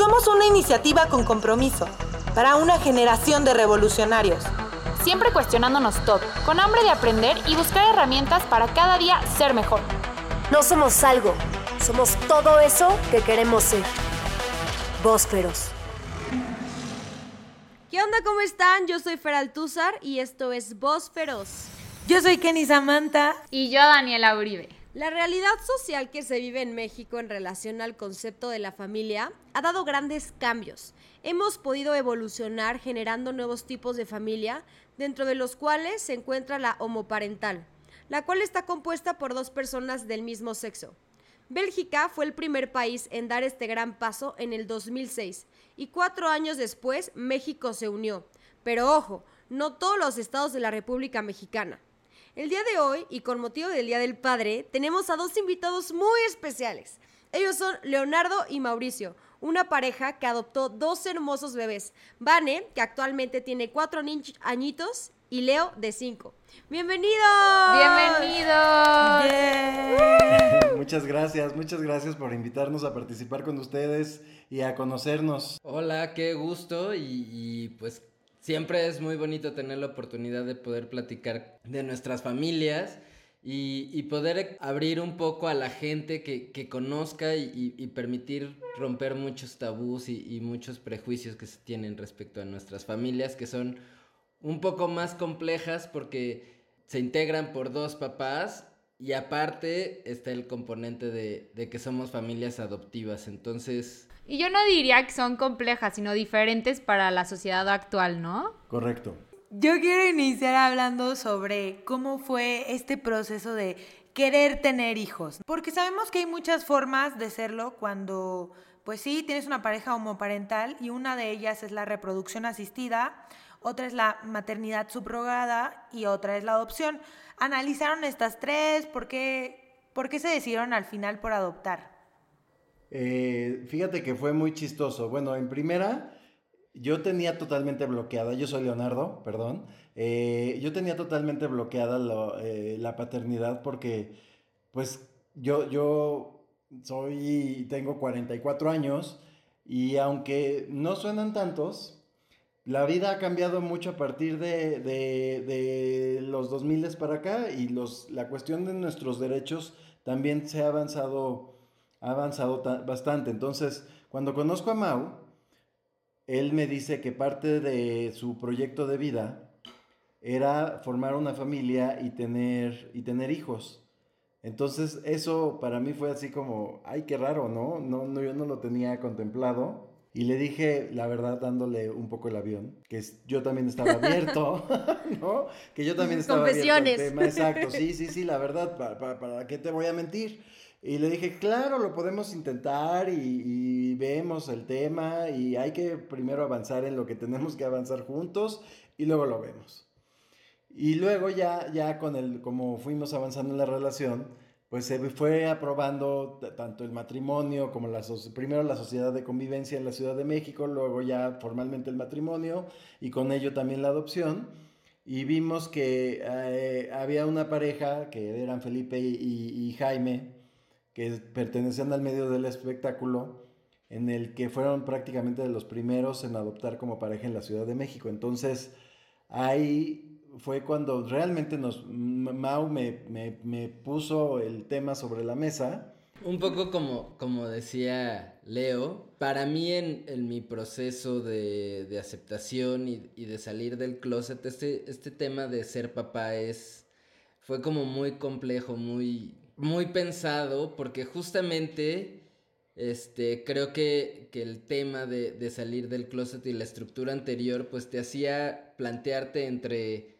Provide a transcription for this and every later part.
Somos una iniciativa con compromiso para una generación de revolucionarios. Siempre cuestionándonos todo, con hambre de aprender y buscar herramientas para cada día ser mejor. No somos algo, somos todo eso que queremos ser. Bósferos. ¿Qué onda? ¿Cómo están? Yo soy Fer Altúzar y esto es Voz Feroz. Yo soy Kenny Samantha. Y yo, Daniela Uribe. La realidad social que se vive en México en relación al concepto de la familia ha dado grandes cambios. Hemos podido evolucionar generando nuevos tipos de familia, dentro de los cuales se encuentra la homoparental, la cual está compuesta por dos personas del mismo sexo. Bélgica fue el primer país en dar este gran paso en el 2006 y cuatro años después México se unió. Pero ojo, no todos los estados de la República Mexicana. El día de hoy, y con motivo del Día del Padre, tenemos a dos invitados muy especiales. Ellos son Leonardo y Mauricio, una pareja que adoptó dos hermosos bebés. Vane, que actualmente tiene cuatro añitos, y Leo, de cinco. ¡Bienvenidos! ¡Bienvenidos! Muchas gracias, muchas gracias por invitarnos a participar con ustedes y a conocernos. Hola, qué gusto y, y pues siempre es muy bonito tener la oportunidad de poder platicar de nuestras familias y, poder abrir un poco a la gente que, conozca y, y, permitir romper muchos tabús y, muchos prejuicios que se tienen respecto a nuestras familias, que son un poco más complejas porque se integran por dos papás y aparte está el componente de, de que somos familias adoptivas. Entonces, y yo no diría que son complejas, sino diferentes para la sociedad actual, ¿no? Correcto. Yo quiero iniciar hablando sobre cómo fue este proceso de querer tener hijos, porque sabemos que hay muchas formas de serlo cuando, pues sí, tienes una pareja homoparental y una de ellas es la reproducción asistida, otra es la maternidad subrogada y otra es la adopción. ¿Analizaron estas tres? ¿Por qué, por qué se decidieron al final por adoptar? Eh, fíjate que fue muy chistoso. Bueno, en primera, yo tenía totalmente bloqueada, yo soy Leonardo, perdón, eh, yo tenía totalmente bloqueada eh, la paternidad porque, pues, yo, yo soy, tengo 44 años y aunque no suenan tantos, la vida ha cambiado mucho a partir de, de, de los 2000 para acá y los, la cuestión de nuestros derechos también se ha avanzado ha avanzado bastante. Entonces, cuando conozco a Mau, él me dice que parte de su proyecto de vida era formar una familia y tener, y tener hijos. Entonces, eso para mí fue así como, ay, qué raro, ¿no? No, no yo no lo tenía contemplado. Y le dije, la verdad, dándole un poco el avión, que yo también estaba abierto, ¿no? Que yo también estaba abierto Exacto, sí, sí, sí, la verdad, ¿para, para, para qué te voy a mentir? Y le dije, claro, lo podemos intentar y, vemos el tema y hay que primero avanzar en lo que tenemos que avanzar juntos y luego lo vemos. Y luego ya, ya con el, como fuimos avanzando en la relación, pues se fue aprobando tanto el matrimonio como la, primero la sociedad de convivencia en la Ciudad de México, luego ya formalmente el matrimonio y con ello también la adopción. Y vimos que eh, había una pareja que eran Felipe y Jaime, que pertenecían al medio del espectáculo, en el que fueron prácticamente de los primeros en adoptar como pareja en la Ciudad de México. Entonces, ahí fue cuando realmente nos, Mau me, me, puso el tema sobre la mesa. Un poco como, como decía Leo, para mí en, en mi proceso de, de aceptación y, y, de salir del closet, este, este tema de ser papá es, fue como muy complejo, muy, muy pensado porque justamente este, creo que, el tema de, salir del closet y la estructura anterior pues te hacía plantearte entre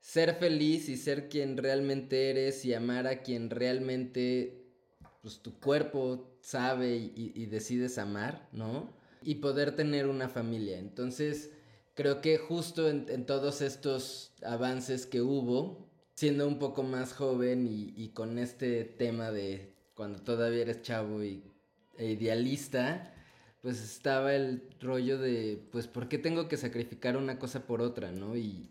ser feliz y ser quien realmente eres y amar a quien realmente pues tu cuerpo sabe y, decides amar, ¿no? Y poder tener una familia. Entonces creo que justo en todos estos avances que hubo, siendo un poco más joven y, con este tema de cuando todavía eres chavo y, e idealista, pues estaba el rollo de, pues, ¿por qué tengo que sacrificar una cosa por otra, no? Y,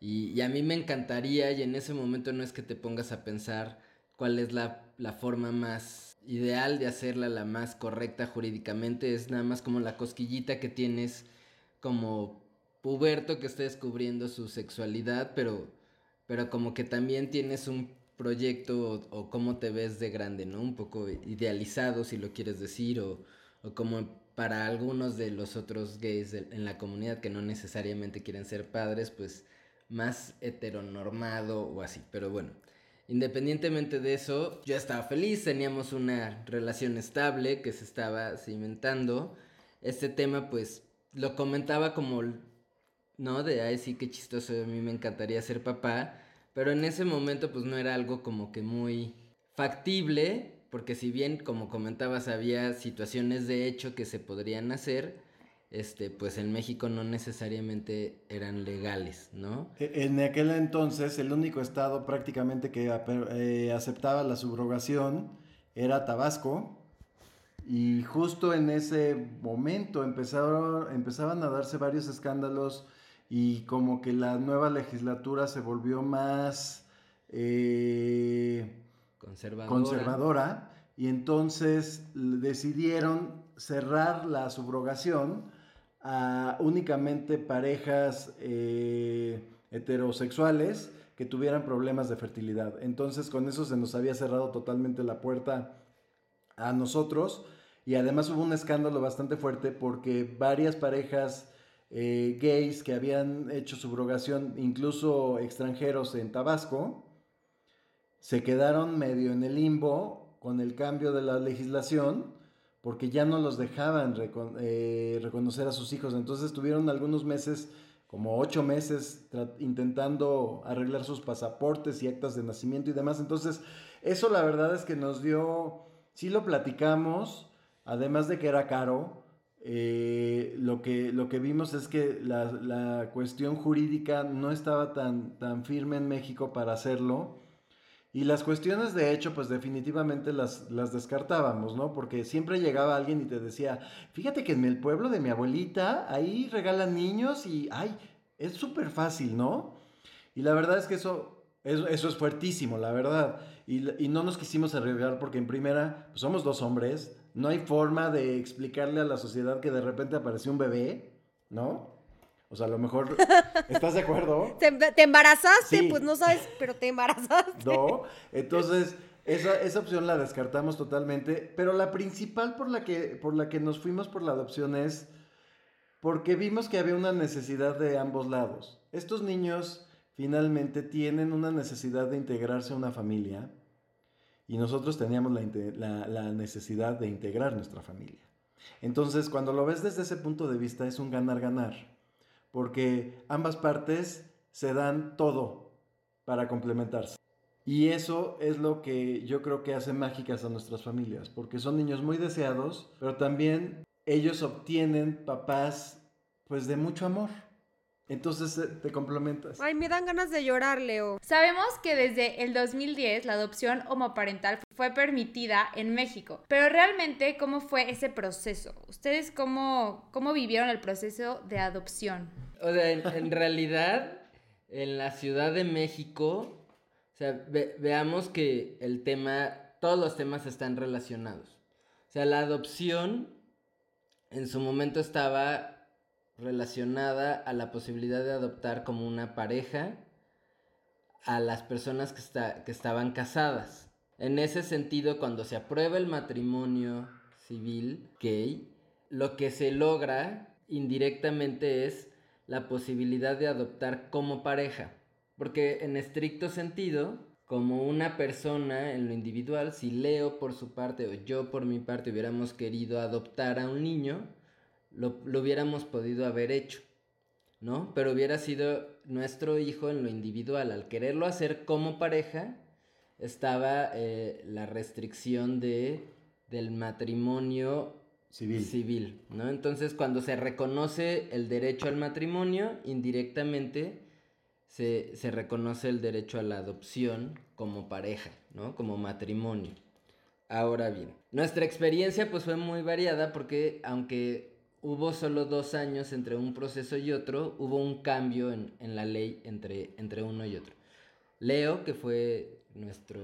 y, a mí me encantaría, y en ese momento no es que te pongas a pensar cuál es la, la forma más ideal de hacerla la más correcta jurídicamente es nada más como la cosquillita que tienes como puberto que está descubriendo su sexualidad, pero, pero como que también tienes un proyecto o, cómo te ves de grande, ¿no? Un poco idealizado, si lo quieres decir, o, o como para algunos de los otros gays en la comunidad que no necesariamente quieren ser padres, pues más heteronormado o así. Pero bueno, independientemente de eso, yo estaba feliz, teníamos una relación estable que se estaba cimentando. Este tema pues lo comentaba como, ¿no? De, ay, sí, qué chistoso, a mí me encantaría ser papá. Pero en ese momento pues no era algo como que muy factible, porque si bien como comentabas había situaciones de hecho que se podrían hacer, este, pues en México no necesariamente eran legales, ¿no? E, en aquel entonces el único estado prácticamente que eh, aceptaba la subrogación era Tabasco y justo en ese momento empezaron, empezaban a darse varios escándalos y como que la nueva legislatura se volvió más eh, conservadora. conservadora y entonces decidieron cerrar la subrogación a únicamente parejas eh, heterosexuales que tuvieran problemas de fertilidad. Entonces con eso se nos había cerrado totalmente la puerta a nosotros y además hubo un escándalo bastante fuerte porque varias parejas eh, gays que habían hecho subrogación, incluso extranjeros en Tabasco, se quedaron medio en el limbo con el cambio de la legislación porque ya no los dejaban eh, reconocer a sus hijos. Entonces estuvieron algunos meses, como ocho meses, intentando arreglar sus pasaportes y actas de nacimiento y demás. Entonces, eso la verdad es que nos dio, sí lo platicamos, además de que era caro. Eh, lo, que, lo que vimos es que la, la, cuestión jurídica no estaba tan, tan firme en México para hacerlo y las cuestiones de hecho, pues definitivamente las, las descartábamos, ¿no? Porque siempre llegaba alguien y te decía, fíjate que en el pueblo de mi abuelita, ahí regalan niños y, ay, es súper fácil, ¿no? Y la verdad es que eso, eso, es fuertísimo, la verdad. Y, y, no nos quisimos arriesgar porque en primera, pues somos dos hombres, no hay forma de explicarle a la sociedad que de repente apareció un bebé, ¿no? O sea, a lo mejor, ¿estás de acuerdo? ¿Te, embarazaste? Pues no sabes, pero te embarazaste. No, entonces esa, esa, opción la descartamos totalmente, pero la principal por la, que, por la que nos fuimos por la adopción es porque vimos que había una necesidad de ambos lados. Estos niños finalmente tienen una necesidad de integrarse a una familia y nosotros teníamos la, necesidad de integrar nuestra familia. Entonces, cuando lo ves desde ese punto de vista, es un ganar-ganar porque ambas partes se dan todo para complementarse. Y eso es lo que yo creo que hace mágicas a nuestras familias, porque son niños muy deseados, pero también ellos obtienen papás pues de mucho amor. Entonces eh, te complementas. Ay, me dan ganas de llorar, Leo. Sabemos que desde el 2010 la adopción homoparental fue permitida en México, pero realmente, ¿cómo fue ese proceso? ¿Ustedes cómo, cómo vivieron el proceso de adopción? O sea, en, realidad, en la Ciudad de México, o sea, veamos que el tema, todos los temas están relacionados. O sea, la adopción en su momento estaba relacionada a la posibilidad de adoptar como una pareja a las personas que, está, que estaban casadas. En ese sentido, cuando se aprueba el matrimonio civil gay, lo que se logra indirectamente es la posibilidad de adoptar como pareja. Porque en estricto sentido, como una persona en lo individual, si Leo por su parte o yo por mi parte hubiéramos querido adoptar a un niño, lo, hubiéramos podido haber hecho, ¿no? Pero hubiera sido nuestro hijo en lo individual. Al quererlo hacer como pareja, estaba eh, la restricción de, del matrimonio civil. civil, ¿no? Entonces, cuando se reconoce el derecho al matrimonio, indirectamente se, se reconoce el derecho a la adopción como pareja, ¿no? Como matrimonio. Ahora bien, nuestra experiencia pues fue muy variada porque aunque hubo solo dos años entre un proceso y otro, hubo un cambio en, la ley entre, entre uno y otro. Leo, que fue nuestro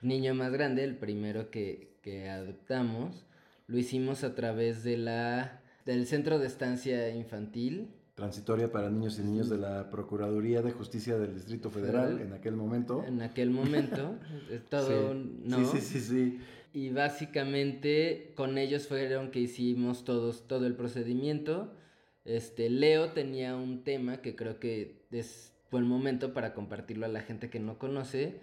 niño más grande, el primero que, que adoptamos, lo hicimos a través de la, del Centro de Estancia Infantil transitoria para niños y niños de la Procuraduría de Justicia del Distrito Federal en aquel momento. En aquel momento, todo, ¿no? Sí, sí, sí, sí. Y básicamente con ellos fueron que hicimos todos, todo el procedimiento. Este, Leo tenía un tema que creo que es buen momento para compartirlo a la gente que no conoce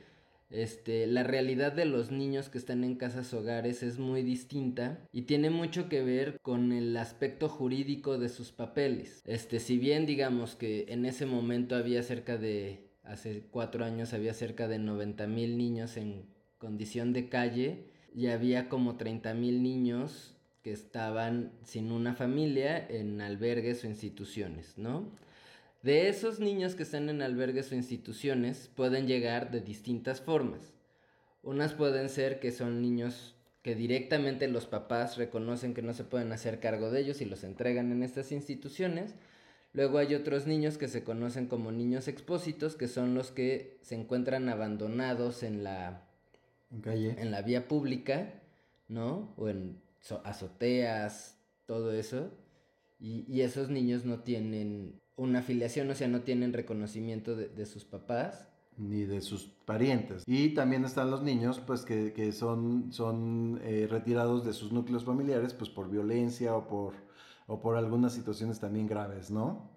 este, la realidad de los niños que están en casas hogares es muy distinta y tiene mucho que ver con el aspecto jurídico de sus papeles. Este, si bien digamos que en ese momento había cerca de, hace cuatro años había cerca de 90 mil niños en condición de calle y había como 30 mil niños que estaban sin una familia en albergues o instituciones, ¿no? De esos niños que están en albergues o instituciones pueden llegar de distintas formas. Unas pueden ser que son niños que directamente los papás reconocen que no se pueden hacer cargo de ellos y los entregan en estas instituciones. Luego hay otros niños que se conocen como niños expósitos, que son los que se encuentran abandonados en la, calle. en la vía pública, ¿no? O en azoteas, todo eso. Y, y, esos niños no tienen una afiliación, o sea, no tienen reconocimiento de, sus papás. Ni de sus parientes. Y también están los niños, pues, que, son, son eh, retirados de sus núcleos familiares, pues, por violencia o por, o por algunas situaciones también graves, ¿no?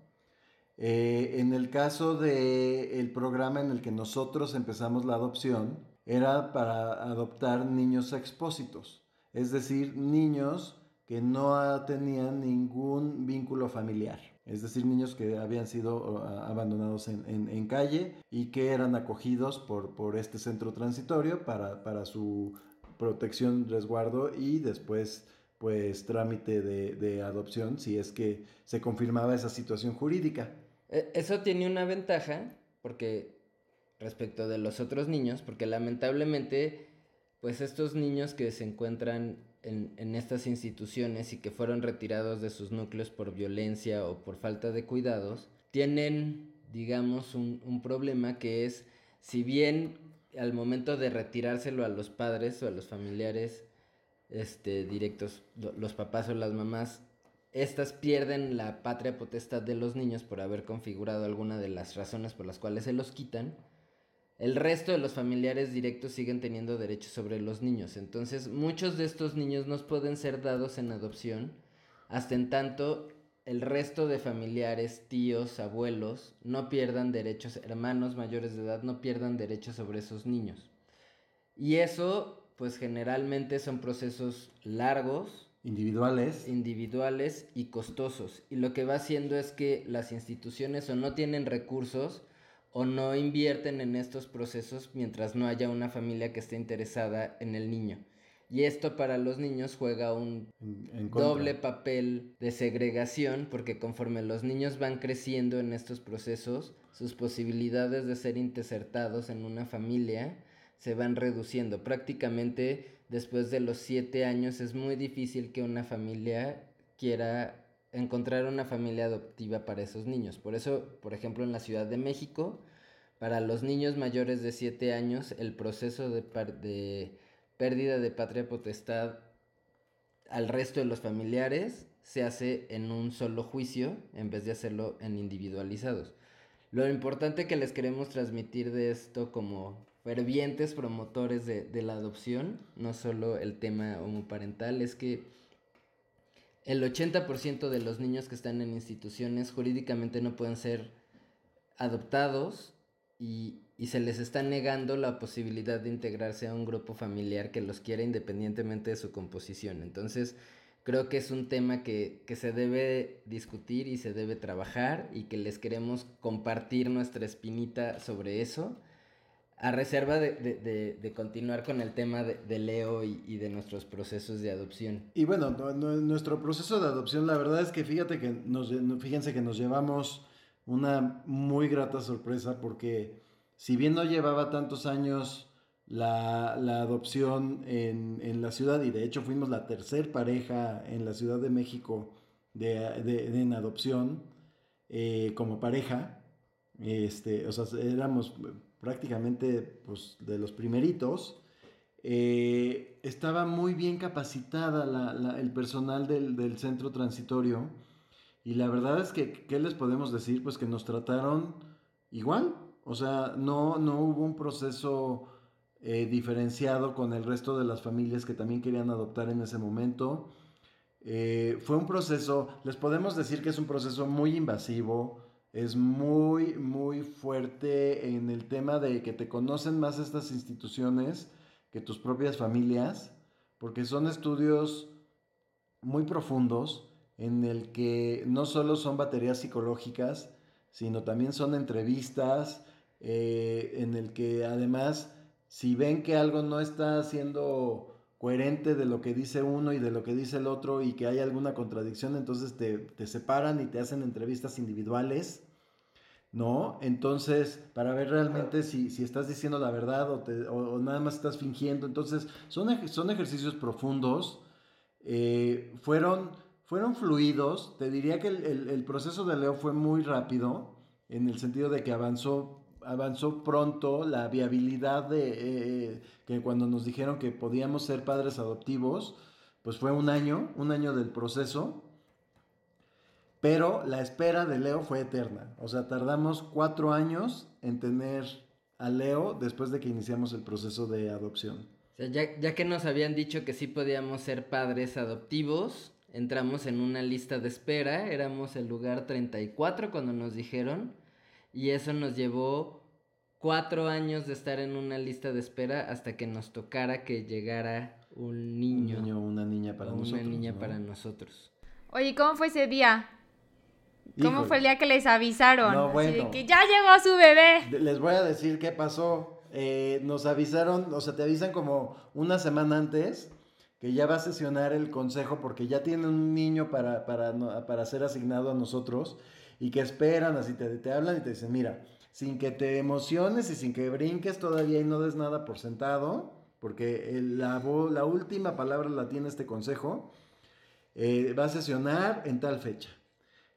Eh, en el caso del programa en el que nosotros empezamos la adopción, era para adoptar niños expósitos, es decir, niños que no tenían ningún vínculo familiar es decir, niños que habían sido abandonados en, calle y que eran acogidos por, por este centro transitorio para, su protección, resguardo y después pues trámite de, adopción si es que se confirmaba esa situación jurídica. E, eso tiene una ventaja porque respecto de los otros niños, porque lamentablemente pues estos niños que se encuentran en, estas instituciones y que fueron retirados de sus núcleos por violencia o por falta de cuidados, tienen, digamos, un, problema que es, si bien al momento de retirárselo a los padres o a los familiares este, directos, los papás o las mamás, estas pierden la patria potestad de los niños por haber configurado alguna de las razones por las cuales se los quitan, el resto de los familiares directos siguen teniendo derechos sobre los niños. Entonces, muchos de estos niños no pueden ser dados en adopción hasta en tanto el resto de familiares, tíos, abuelos, no pierdan derechos, hermanos mayores de edad, no pierdan derechos sobre esos niños. Y eso, pues generalmente son procesos largos. Individuales. Individuales y costosos. Y lo que va haciendo es que las instituciones o no tienen recursos, o no invierten en estos procesos mientras no haya una familia que esté interesada en el niño. Y esto para los niños juega un doble papel de segregación porque conforme los niños van creciendo en estos procesos, sus posibilidades de ser intercertados en una familia se van reduciendo. Prácticamente después de los siete años es muy difícil que una familia quiera encontrar una familia adoptiva para esos niños. Por eso, por ejemplo, en la Ciudad de México, para los niños mayores de 7 años, el proceso de, de pérdida de patria potestad al resto de los familiares se hace en un solo juicio en vez de hacerlo en individualizados. Lo importante que les queremos transmitir de esto como fervientes promotores de, de la adopción, no solo el tema homoparental, es que el 80% de los niños que están en instituciones jurídicamente no pueden ser adoptados y, se les está negando la posibilidad de integrarse a un grupo familiar que los quiera independientemente de su composición. Entonces, creo que es un tema que, se debe discutir y se debe trabajar y que les queremos compartir nuestra espinita sobre eso a reserva de, continuar con el tema de, Leo y, de nuestros procesos de adopción. Y bueno, nuestro proceso de adopción, la verdad es que fíjate que nos, fíjense que nos llevamos una muy grata sorpresa porque si bien no llevaba tantos años la, adopción en, la ciudad y de hecho fuimos la tercer pareja en la Ciudad de México de, en adopción eh, como pareja, este, o sea, éramos prácticamente pues, de los primeritos. eh, estaba muy bien capacitada el personal del, del, centro transitorio y la verdad es que, ¿qué les podemos decir? Pues que nos trataron igual, o sea, no, no hubo un proceso eh, diferenciado con el resto de las familias que también querían adoptar en ese momento. Eh, fue un proceso, les podemos decir que es un proceso muy invasivo, es muy, muy fuerte en el tema de que te conocen más estas instituciones que tus propias familias, porque son estudios muy profundos en el que no solo son baterías psicológicas, sino también son entrevistas, eh, en el que además, si ven que algo no está siendo coherente de lo que dice uno y de lo que dice el otro y que hay alguna contradicción, entonces te, te separan y te hacen entrevistas individuales ¿no? Entonces, para ver realmente si, si estás diciendo la verdad o, te, o, nada más estás fingiendo. Entonces, son, son ejercicios profundos, eh, fueron, fueron fluidos. Te diría que el, el, proceso de Leo fue muy rápido, en el sentido de que avanzó, avanzó pronto la viabilidad de eh, que cuando nos dijeron que podíamos ser padres adoptivos, pues fue un año, un año del proceso. Pero la espera de Leo fue eterna. O sea, tardamos cuatro años en tener a Leo después de que iniciamos el proceso de adopción. O sea, ya, ya que nos habían dicho que sí podíamos ser padres adoptivos, entramos en una lista de espera, éramos el lugar 34 cuando nos dijeron, y eso nos llevó cuatro años de estar en una lista de espera hasta que nos tocara que llegara un niño. Un niño o una niña para nosotros. Una niña para nosotros. Oye, ¿cómo fue ese día? ¿Cómo fue el día que les avisaron? No, bueno. que ya llegó su bebé. Les voy a decir qué pasó. Eh, nos avisaron, o sea, te avisan como una semana antes que ya va a sesionar el consejo porque ya tiene un niño para, para, para ser asignado a nosotros y que esperan, así te, te hablan y te dicen, mira, sin que te emociones y sin que brinques todavía y no des nada por sentado, porque la, la última palabra la tiene este consejo, eh, va a sesionar en tal fecha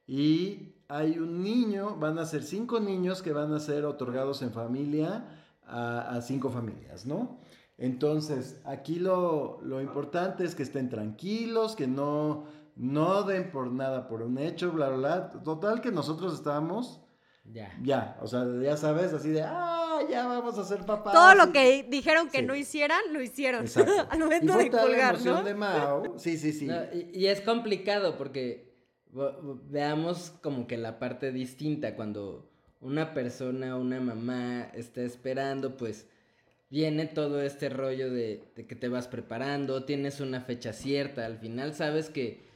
y hay un niño, van a ser cinco niños que van a ser otorgados en familia a, cinco familias, ¿no? Entonces, aquí lo, importante es que estén tranquilos, que no, no den por nada por un hecho, bla, bla, bla. Total que nosotros estábamos... Ya. Ya, o sea, ya sabes, así de, ah, ya vamos a ser papás. Todo lo que dijeron que no hicieran, lo hicieron. Exacto. Al momento de colgar, ¿no? de Mao. Sí, sí, sí. y, es complicado porque veamos como que la parte distinta cuando una persona, una mamá está esperando, pues viene todo este rollo de, que te vas preparando, tienes una fecha cierta, al final sabes que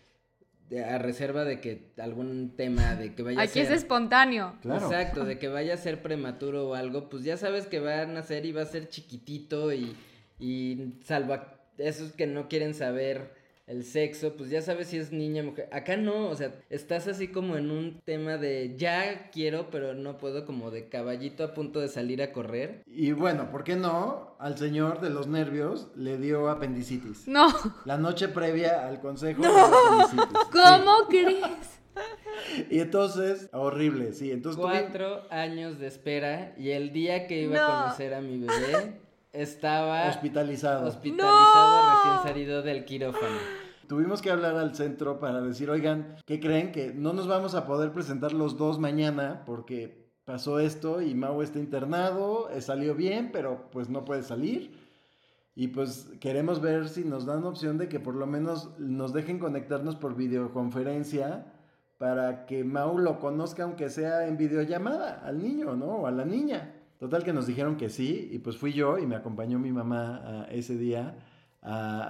a reserva de que algún tema de que vaya a ser... Aquí es espontáneo. Exacto, de que vaya a ser prematuro o algo, pues ya sabes que va a nacer y va a ser chiquitito y, y salva esos que no quieren saber el sexo, pues ya sabes si es niña o mujer. Acá no, o sea, estás así como en un tema de ya quiero, pero no puedo, como de caballito a punto de salir a correr. Y bueno, ¿por qué no? Al señor de los nervios le dio apendicitis. No. La noche previa al consejo. ¿Cómo crees? Y entonces, horrible, sí. Entonces, Cuatro años de espera y el día que iba a conocer a mi bebé estaba hospitalizado. Hospitalizado recién salido del quirófano. Tuvimos que hablar al centro para decir, oigan, ¿qué creen? Que no nos vamos a poder presentar los dos mañana porque pasó esto y Mau está internado, eh, salió bien, pero pues no puede salir. Y pues queremos ver si nos dan opción de que por lo menos nos dejen conectarnos por videoconferencia para que Mau lo conozca aunque sea en videollamada al niño, ¿no? O a la niña. Total que nos dijeron que sí y pues fui yo y me acompañó mi mamá ese día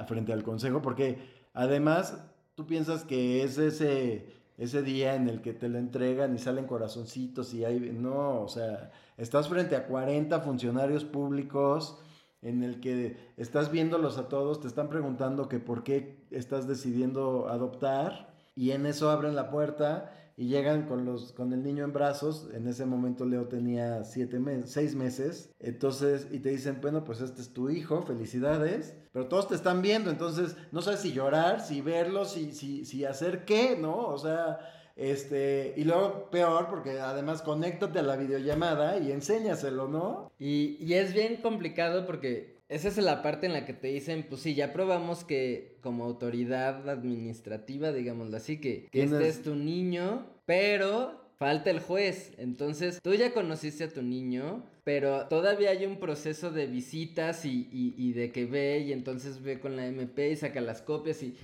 frente al consejo porque además tú piensas que es ese, ese día en el que te lo entregan y salen corazoncitos y hay, no, o sea, estás frente a 40 funcionarios públicos en el que estás viéndolos a todos, te están preguntando que por qué estás decidiendo adoptar y en eso abren la puerta y llegan con, los, con el niño en brazos. En ese momento Leo tenía siete meses, seis meses. Entonces, y te dicen, bueno, pues este es tu hijo, felicidades. Pero todos te están viendo, entonces no sabes si llorar, si verlo, si, si, si hacer qué, ¿no? O sea, este, y luego peor, porque además conéctate a la videollamada y enséñaselo, ¿no? Y, y es bien complicado porque esa es la parte en la que te dicen, pues sí, ya probamos que como autoridad administrativa, digámoslo así, que, que este es tu niño, pero falta el juez. Entonces, tú ya conociste a tu niño, pero todavía hay un proceso de visitas y, y, de que ve y entonces ve con la MP y saca las copias y...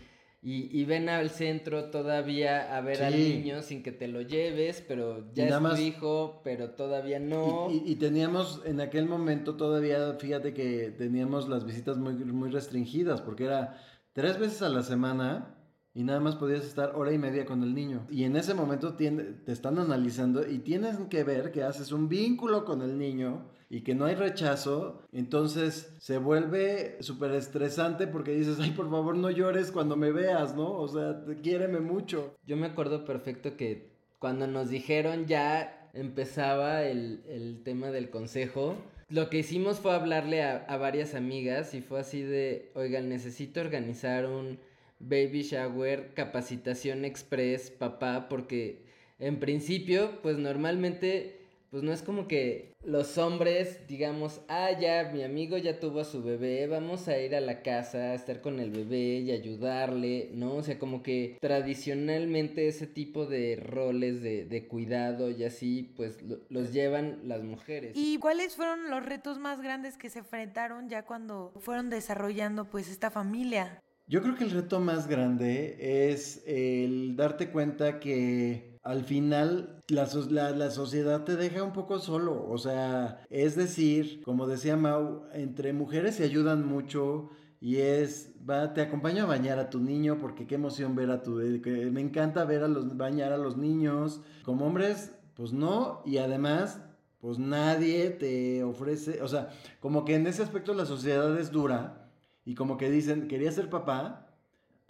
Y, ven al centro todavía a ver al niño sin que te lo lleves, pero ya es tu hijo, pero todavía no. Y, teníamos en aquel momento todavía, fíjate que teníamos las visitas muy, muy restringidas, porque era tres veces a la semana y nada más podías estar hora y media con el niño. Y en ese momento te están analizando y tienes que ver que haces un vínculo con el niño y que no hay rechazo. Entonces se vuelve súper estresante porque dices, ay, por favor no llores cuando me veas, ¿no? O sea, quiéreme mucho. Yo me acuerdo perfecto que cuando nos dijeron ya empezaba el, tema del consejo. Lo que hicimos fue hablarle a, a varias amigas y fue así de, oigan, necesito organizar un baby shower, capacitación express, papá, porque en principio, pues normalmente, pues no es como que los hombres digamos, ah, ya, mi amigo ya tuvo a su bebé, vamos a ir a la casa a estar con el bebé y ayudarle, ¿no? O sea, como que tradicionalmente ese tipo de roles de, de cuidado y así, pues los llevan las mujeres. ¿Y cuáles fueron los retos más grandes que se enfrentaron ya cuando fueron desarrollando pues esta familia? Yo creo que el reto más grande es el darte cuenta que al final la, sociedad te deja un poco solo. O sea, es decir, como decía Mau, entre mujeres se ayudan mucho y es, va, te acompaño a bañar a tu niño porque qué emoción ver a tu, que me encanta ver a los, bañar a los niños. Como hombres, pues no, y además, pues nadie te ofrece, o sea, como que en ese aspecto la sociedad es dura y como que dicen, quería ser papá,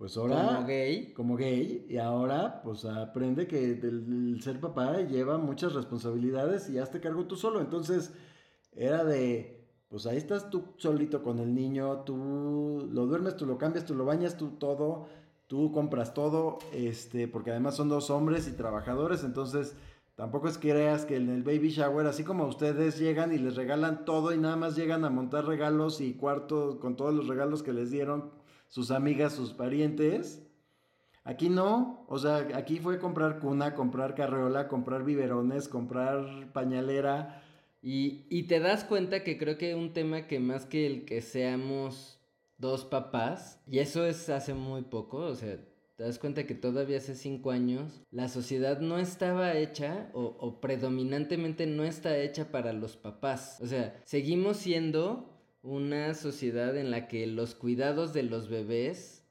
pues ahora... Como gay. Como gay. Y ahora, pues aprende que el, ser papá lleva muchas responsabilidades y hazte cargo tú solo. Entonces, era de, pues ahí estás tú solito con el niño, tú lo duermes, tú lo cambias, tú lo bañas, tú todo, tú compras todo, este, porque además son dos hombres y trabajadores, entonces Tampoco es que creas que en el baby shower, así como ustedes llegan y les regalan todo y nada más llegan a montar regalos y cuartos con todos los regalos que les dieron sus amigas, sus parientes. Aquí no, o sea, aquí fue comprar cuna, comprar carreola, comprar biberones, comprar pañalera. Y, y te das cuenta que creo que un tema que más que el que seamos dos papás, y eso es hace muy poco, o sea, te das cuenta que todavía hace cinco años la sociedad no estaba hecha o, predominantemente no está hecha para los papás. O sea, seguimos siendo una sociedad en la que los cuidados de los bebés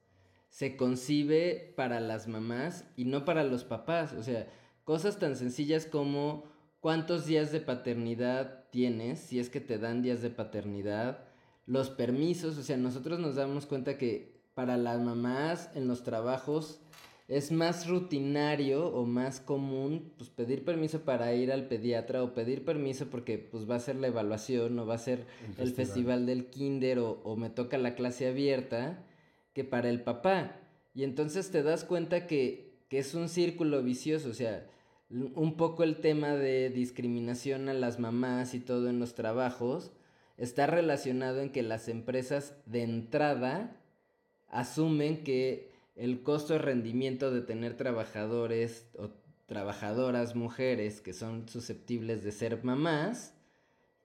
se concibe para las mamás y no para los papás. O sea, cosas tan sencillas como cuántos días de paternidad tienes, si es que te dan días de paternidad, los permisos, o sea, nosotros nos damos cuenta que para las mamás en los trabajos es más rutinario o más común pues pedir permiso para ir al pediatra o pedir permiso porque pues va a ser la evaluación o va a ser el, festival. del kinder o, o, me toca la clase abierta que para el papá. Y entonces te das cuenta que, que es un círculo vicioso, o sea, un poco el tema de discriminación a las mamás y todo en los trabajos está relacionado en que las empresas de entrada asumen que el costo de tener trabajadores o trabajadoras mujeres que son susceptibles de ser mamás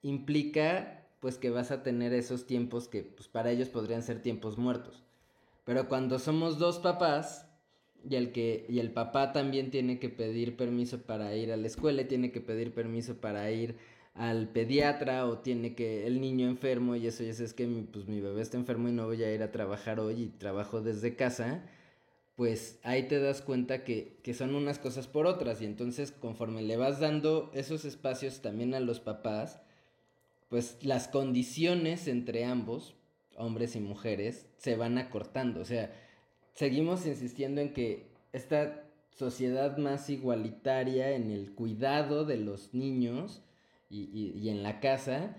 implica pues que vas a tener esos tiempos que pues para ellos podrían ser tiempos muertos. Pero cuando somos dos papás y el que y el papá también tiene que pedir permiso para ir a la escuela, y tiene que pedir permiso para ir al pediatra o tiene que el niño enfermo y eso ya es que mi, pues mi bebé está enfermo y no voy a ir a trabajar hoy y trabajo desde casa, pues ahí te das cuenta que, que son unas cosas por otras y entonces conforme le vas dando esos espacios también a los papás, pues las condiciones entre ambos, hombres y mujeres, se van acortando. O sea, seguimos insistiendo en que esta sociedad más igualitaria en el cuidado de los niños, y, en la casa,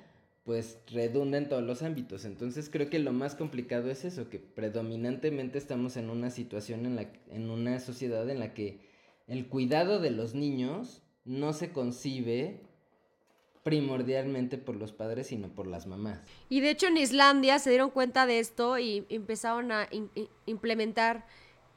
pues redunda en todos los ámbitos. Entonces creo que lo más complicado es eso, que predominantemente estamos en una situación en, la, en una sociedad en la que el cuidado de los niños no se concibe primordialmente por los padres, sino por las mamás. Y de hecho en Islandia se dieron cuenta de esto y empezaron a implementar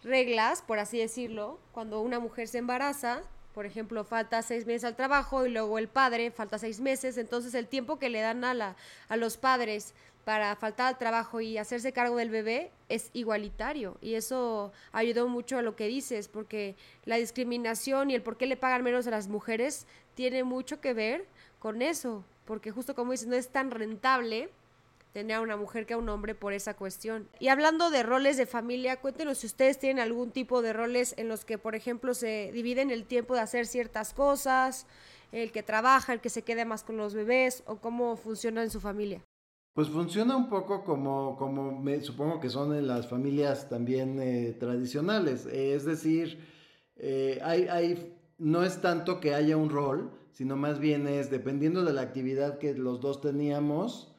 reglas, por así decirlo, cuando una mujer se embaraza, por ejemplo, falta seis meses al trabajo y luego el padre falta seis meses, entonces el tiempo que le dan a, la, a los padres para faltar al trabajo y hacerse cargo del bebé es igualitario. Y eso ayudó mucho a lo que dices porque la discriminación y el por qué le pagan menos a las mujeres tiene mucho que ver con eso porque justo como dices no es tan rentable tener a una mujer que a un hombre por esa cuestión. Y hablando de roles de familia, cuéntenos si ustedes tienen algún tipo de roles en los que, por ejemplo, se dividen el tiempo de hacer ciertas cosas, el que trabaja, el que se queda más con los bebés, o cómo funciona en su familia. Pues funciona un poco como, como me, supongo que son en las familias también eh, tradicionales. Es decir, eh, hay, hay, no es tanto que haya un rol, sino más bien es dependiendo de la actividad que los dos teníamos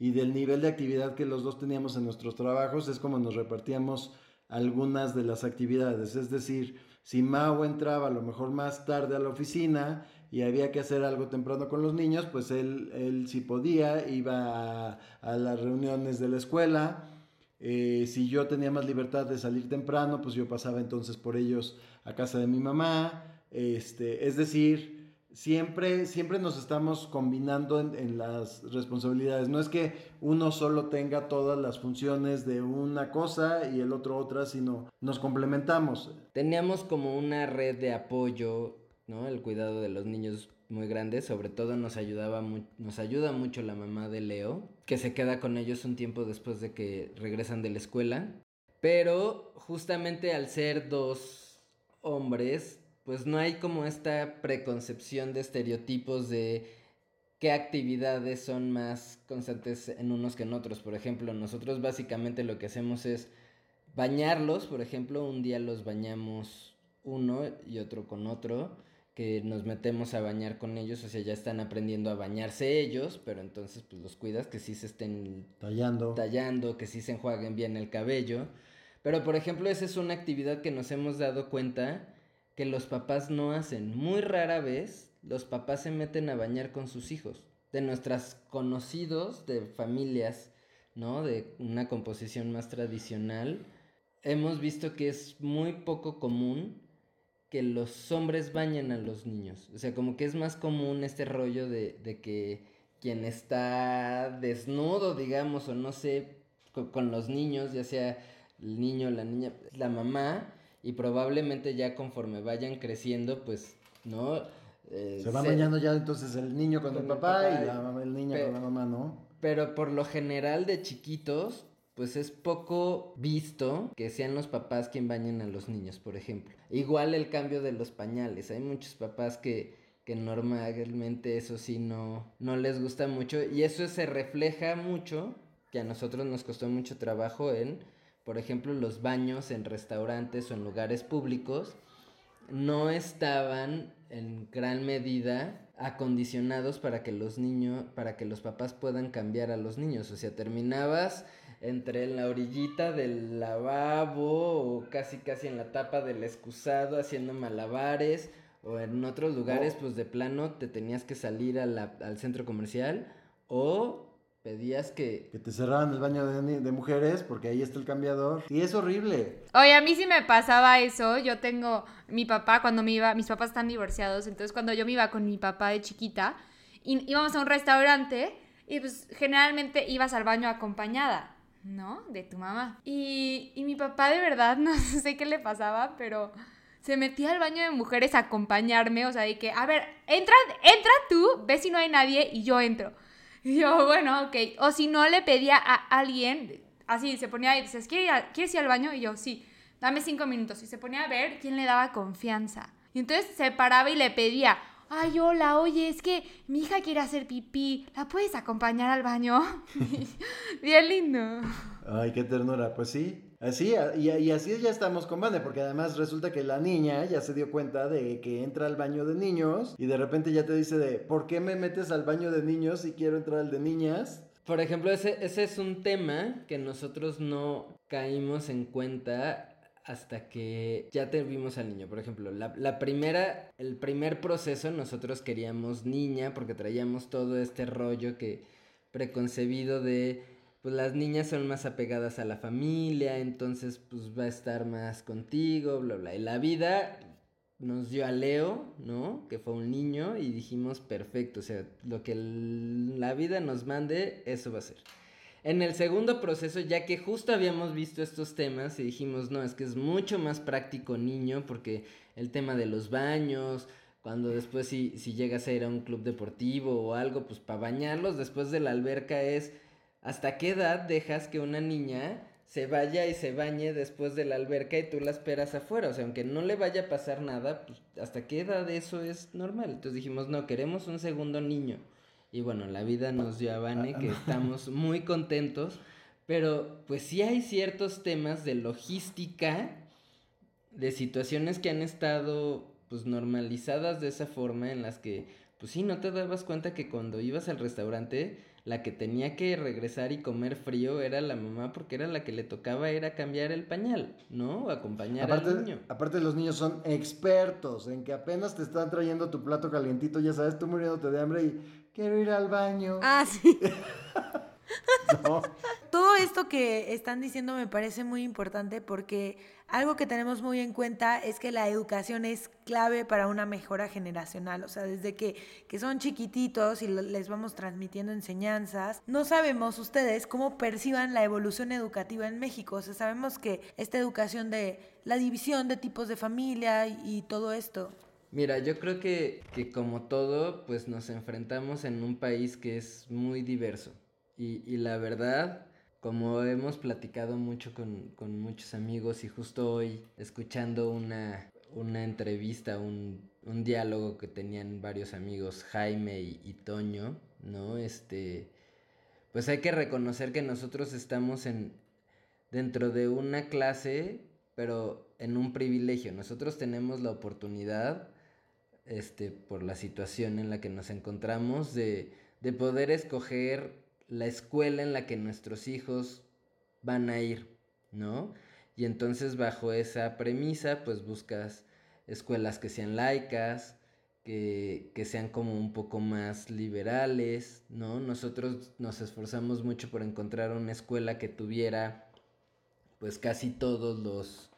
y del nivel de actividad que los dos teníamos en nuestros trabajos, es como nos repartíamos algunas de las actividades. Es decir, si Mao entraba a lo mejor más tarde a la oficina y había que hacer algo temprano con los niños, pues él, él si podía, iba a, a las reuniones de la escuela. Eh, si yo tenía más libertad de salir temprano, pues yo pasaba entonces por ellos a casa de mi mamá. Este, es decir, siempre, siempre nos estamos combinando en, en, las responsabilidades. No es que uno solo tenga todas las funciones de una cosa y el otro otra, sino nos complementamos. Teníamos como una red de apoyo, ¿no? El cuidado de los niños muy grandes, sobre todo nos ayudaba nos ayuda mucho la mamá de Leo, que se queda con ellos un tiempo después de que regresan de la escuela, pero justamente al ser dos hombres, pues no hay como esta preconcepción de estereotipos de qué actividades son más constantes en unos que en otros. Por ejemplo, nosotros básicamente lo que hacemos es bañarlos, por ejemplo, un día los bañamos uno y otro con otro, que nos metemos a bañar con ellos, o sea, ya están aprendiendo a bañarse ellos, pero entonces pues los cuidas que sí se estén tallando, tallando que sí se enjuaguen bien el cabello. Pero por ejemplo, esa es una actividad que nos hemos dado cuenta que los papás no hacen. Muy rara vez los papás se meten a bañar con sus hijos. De nuestras conocidos de familias, ¿no? De una composición más tradicional, hemos visto que es muy poco común que los hombres bañen a los niños. O sea, como que es más común este rollo de, de que quien está desnudo, digamos, o no sé, con, con los niños, ya sea el niño, la niña, la mamá, y probablemente ya conforme vayan creciendo, pues, ¿no? Eh, se va se... bañando ya entonces el niño con, con el, papá el, papá y la el niño pero, con la mamá, ¿no? Pero por lo general de chiquitos, pues es poco visto que sean los papás quien bañen a los niños, por ejemplo. Igual el cambio de los pañales, hay muchos papás que, que normalmente eso sí no, no les gusta mucho y eso se refleja mucho, que a nosotros nos costó mucho trabajo en por ejemplo, los baños en restaurantes o en lugares públicos no estaban en gran medida acondicionados para que los niños, para que los papás puedan cambiar a los niños. O sea, terminabas entre la orillita del lavabo o casi casi en la tapa del excusado haciendo malabares o en otros lugares oh. pues de plano te tenías que salir a la, al centro comercial o pedías que... Que te cerraran el baño de, de, mujeres porque ahí está el cambiador. Y es horrible. Oye, a mí sí me pasaba eso. Yo tengo mi papá cuando me iba, mis papás están divorciados, entonces cuando yo me iba con mi papá de chiquita, y, íbamos a un restaurante y pues generalmente ibas al baño acompañada, ¿no? De tu mamá. Y, y mi papá de verdad, no sé qué le pasaba, pero se metía al baño de mujeres a acompañarme, o sea, de que, a ver, entra, entra tú, ve si no hay nadie y yo entro. Y yo, bueno, ok. O si no, le pedía a alguien, así, se ponía y dices, ¿quieres ir, a, ¿quieres ir al baño? Y yo, sí, dame cinco minutos. Y se ponía a ver quién le daba confianza. Y entonces se paraba y le pedía, ay, hola, oye, es que mi hija quiere hacer pipí, ¿la puedes acompañar al baño? Bien lindo. Ay, qué ternura, pues sí. Así, y, y, así ya estamos con Vane, porque además resulta que la niña ya se dio cuenta de que entra al baño de niños y de repente ya te dice de, ¿por qué me metes al baño de niños si quiero entrar al de niñas? Por ejemplo, ese, ese es un tema que nosotros no caímos en cuenta hasta que ya tuvimos al niño. Por ejemplo, la, la, primera, el primer proceso nosotros queríamos niña porque traíamos todo este rollo que preconcebido de pues las niñas son más apegadas a la familia, entonces pues va a estar más contigo, bla, bla. Y la vida nos dio a Leo, ¿no? Que fue un niño y dijimos, perfecto, o sea, lo que la vida nos mande, eso va a ser. En el segundo proceso, ya que justo habíamos visto estos temas y dijimos, no, es que es mucho más práctico niño porque el tema de los baños, cuando después si, si llegas a ir a un club deportivo o algo, pues para bañarlos después de la alberca es ¿Hasta qué edad dejas que una niña se vaya y se bañe después de la alberca y tú la esperas afuera? O sea, aunque no le vaya a pasar nada, pues ¿hasta qué edad eso es normal? Entonces dijimos, no, queremos un segundo niño. Y bueno, la vida nos dio a Vane, que estamos muy contentos, pero pues sí hay ciertos temas de logística, de situaciones que han estado pues normalizadas de esa forma en las que pues sí, no te dabas cuenta que cuando ibas al restaurante la que tenía que regresar y comer frío era la mamá porque era la que le tocaba era cambiar el pañal, ¿no? O acompañar al niño. Aparte los niños son expertos en que apenas te están trayendo tu plato calientito, ya sabes, tú muriéndote de hambre y quiero ir al baño. Ah, sí. Todo esto que están diciendo me parece muy importante porque algo que tenemos muy en cuenta es que la educación es clave para una mejora generacional. O sea, desde que, que son chiquititos y les vamos transmitiendo enseñanzas, no sabemos ustedes cómo perciban la evolución educativa en México. O sea, sabemos que esta educación de la división de tipos de familia y, todo esto. Mira, yo creo que, que como todo, pues nos enfrentamos en un país que es muy diverso. Y, la verdad, como hemos platicado mucho con, muchos amigos y justo hoy escuchando una, una entrevista, un, diálogo que tenían varios amigos, Jaime y, Toño, ¿no? Este, pues hay que reconocer que nosotros estamos en, dentro de una clase, pero en un privilegio. Nosotros tenemos la oportunidad, este, por la situación en la que nos encontramos, de, de poder escoger la escuela en la que nuestros hijos van a ir, ¿no? Y entonces bajo esa premisa, pues buscas escuelas que sean laicas, que, que, sean como un poco más liberales, ¿no? Nosotros nos esforzamos mucho por encontrar una escuela que tuviera pues casi todos los,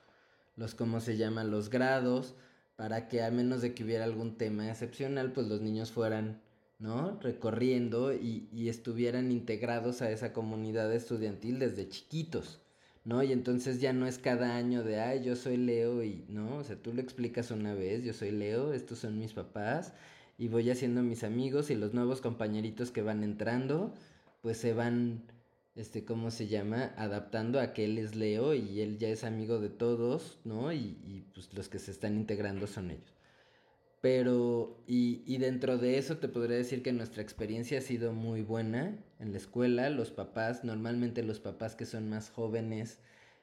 los, ¿cómo se llama? Los grados, para que a menos de que hubiera algún tema excepcional, pues los niños fueran ¿no? Recorriendo y, y, estuvieran integrados a esa comunidad estudiantil desde chiquitos, ¿no? Y entonces ya no es cada año de, ay, yo soy Leo y, ¿no? O sea, tú lo explicas una vez, yo soy Leo, estos son mis papás y voy haciendo mis amigos y los nuevos compañeritos que van entrando, pues se van, este, ¿cómo se llama? Adaptando a que él es Leo y él ya es amigo de todos, ¿no? Y, y pues los que se están integrando son ellos. Pero, y, y, dentro de eso te podría decir que nuestra experiencia ha sido muy buena en la escuela. Los papás, normalmente los papás que son más jóvenes,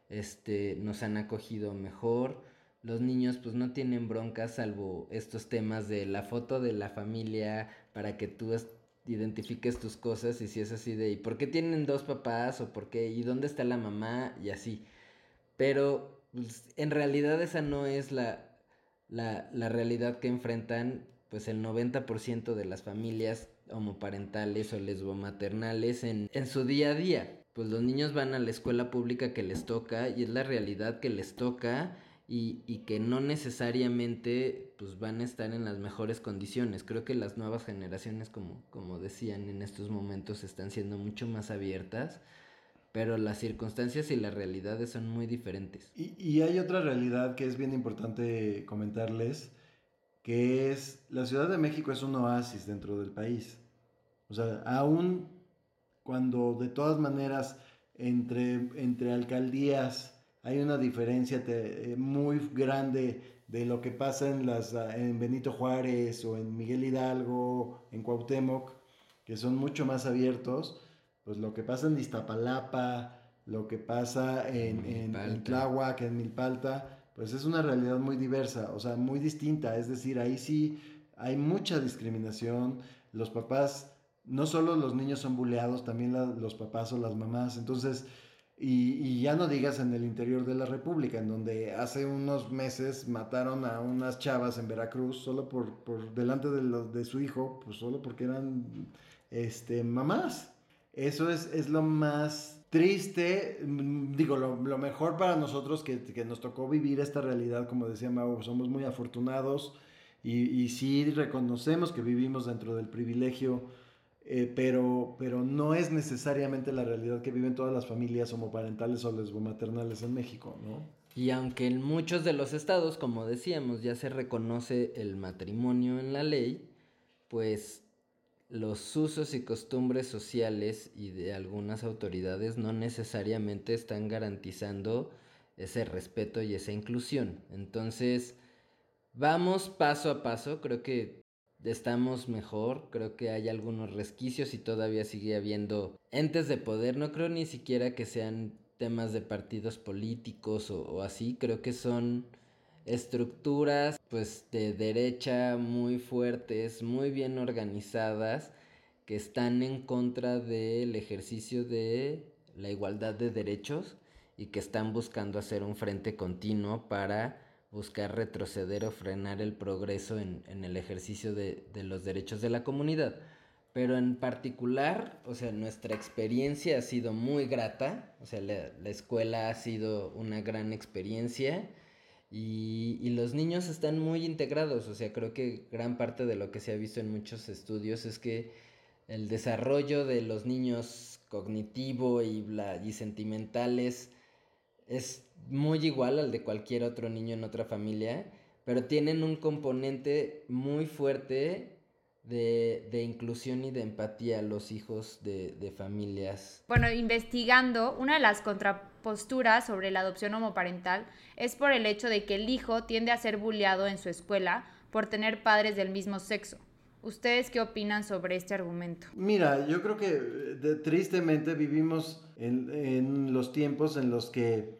este, nos han acogido mejor. Los niños pues no tienen broncas salvo estos temas de la foto de la familia para que tú identifiques tus cosas y si es así de ¿y por qué tienen dos papás? o por qué y dónde está la mamá y así. Pero pues, en realidad esa no es la, la, la realidad que enfrentan pues el 90% de las familias homoparentales o lesbomaternales en, en su día a día. Pues los niños van a la escuela pública que les toca y es la realidad que les toca y, y, que no necesariamente pues van a estar en las mejores condiciones. Creo que las nuevas generaciones, como, como decían en estos momentos, están siendo mucho más abiertas pero las circunstancias y las realidades son muy diferentes. Y, hay otra realidad que es bien importante comentarles, que es la Ciudad de México es un oasis dentro del país. O sea, aún cuando de todas maneras entre, entre alcaldías hay una diferencia eh, muy grande de lo que pasa en, las, en Benito Juárez o en Miguel Hidalgo, en Cuauhtémoc, que son mucho más abiertos, pues lo que pasa en Iztapalapa, lo que pasa en, en, en Tláhuac, en Milpalta, pues es una realidad muy diversa, o sea, muy distinta. Es decir, ahí sí hay mucha discriminación. Los papás, no solo los niños son buleados, también los papás o las mamás. Entonces, Y, ya no digas en el interior de la República, en donde hace unos meses mataron a unas chavas en Veracruz solo por, por delante de, de su hijo, pues solo porque eran este, mamás. Eso es, es lo más triste, mm, digo, lo, mejor para nosotros que, que, nos tocó vivir esta realidad, como decía Mau, somos muy afortunados y, y sí reconocemos que vivimos dentro del privilegio eh, pero, pero no es necesariamente la realidad que viven todas las familias homoparentales o lesbomaternales en México, ¿no? Y aunque en muchos de los estados, como decíamos, ya se reconoce el matrimonio en la ley, pues los usos y costumbres sociales y de algunas autoridades no necesariamente están garantizando ese respeto y esa inclusión. Entonces, vamos paso a paso, creo que estamos mejor, creo que hay algunos resquicios y todavía sigue habiendo entes de poder, no creo ni siquiera que sean temas de partidos políticos o, así, creo que son estructuras pues de derecha muy fuertes, muy bien organizadas, que están en contra del ejercicio de la igualdad de derechos y que están buscando hacer un frente continuo para buscar retroceder o frenar el progreso en, el ejercicio de, los derechos de la comunidad. Pero en particular, o sea, nuestra experiencia ha sido muy grata, o sea, la, escuela ha sido una gran experiencia y, y, los niños están muy integrados, o sea, creo que gran parte de lo que se ha visto en muchos estudios es que el desarrollo de los niños cognitivo y, y sentimentales es muy igual al de cualquier otro niño en otra familia, pero tienen un componente muy fuerte de, inclusión y de empatía a los hijos de, de, familias. Bueno, investigando, una de las contraposturas sobre la adopción homoparental es por el hecho de que el hijo tiende a ser bulleado en su escuela por tener padres del mismo sexo. ¿Ustedes qué opinan sobre este argumento? Mira, yo creo que tristemente vivimos en, en los tiempos en los que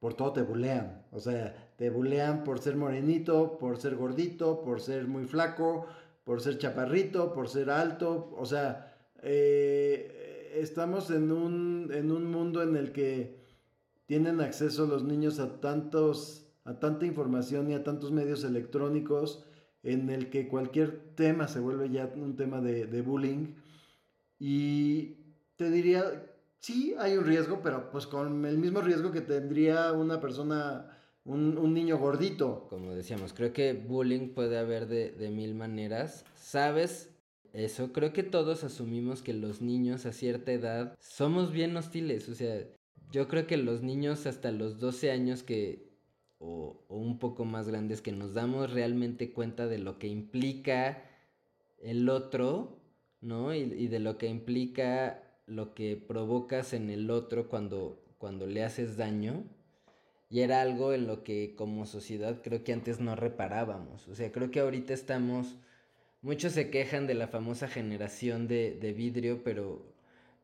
por todo te bulean. O sea, te bulean por ser morenito, por ser gordito, por ser muy flaco, por ser chaparrito, por ser alto. O sea, eh, estamos en un, en un mundo en el que tienen acceso los niños a tantos a tanta información y a tantos medios electrónicos en el que cualquier tema se vuelve ya un tema de, de bullying y te diría sí hay un riesgo, pero pues con el mismo riesgo que tendría una persona, un, niño gordito. Como decíamos, creo que bullying puede haber de, mil maneras. ¿Sabes? Eso, creo que todos asumimos que los niños a cierta edad somos bien hostiles. O sea, yo creo que los niños hasta los 12 años que, o, un poco más grandes, que nos damos realmente cuenta de lo que implica el otro, ¿no? y de lo que implica lo que provocas en el otro cuando, cuando le haces daño. Y era algo en lo que como sociedad creo que antes no reparábamos. O sea, creo que ahorita estamos... Muchos se quejan de la famosa generación de, de vidrio, pero,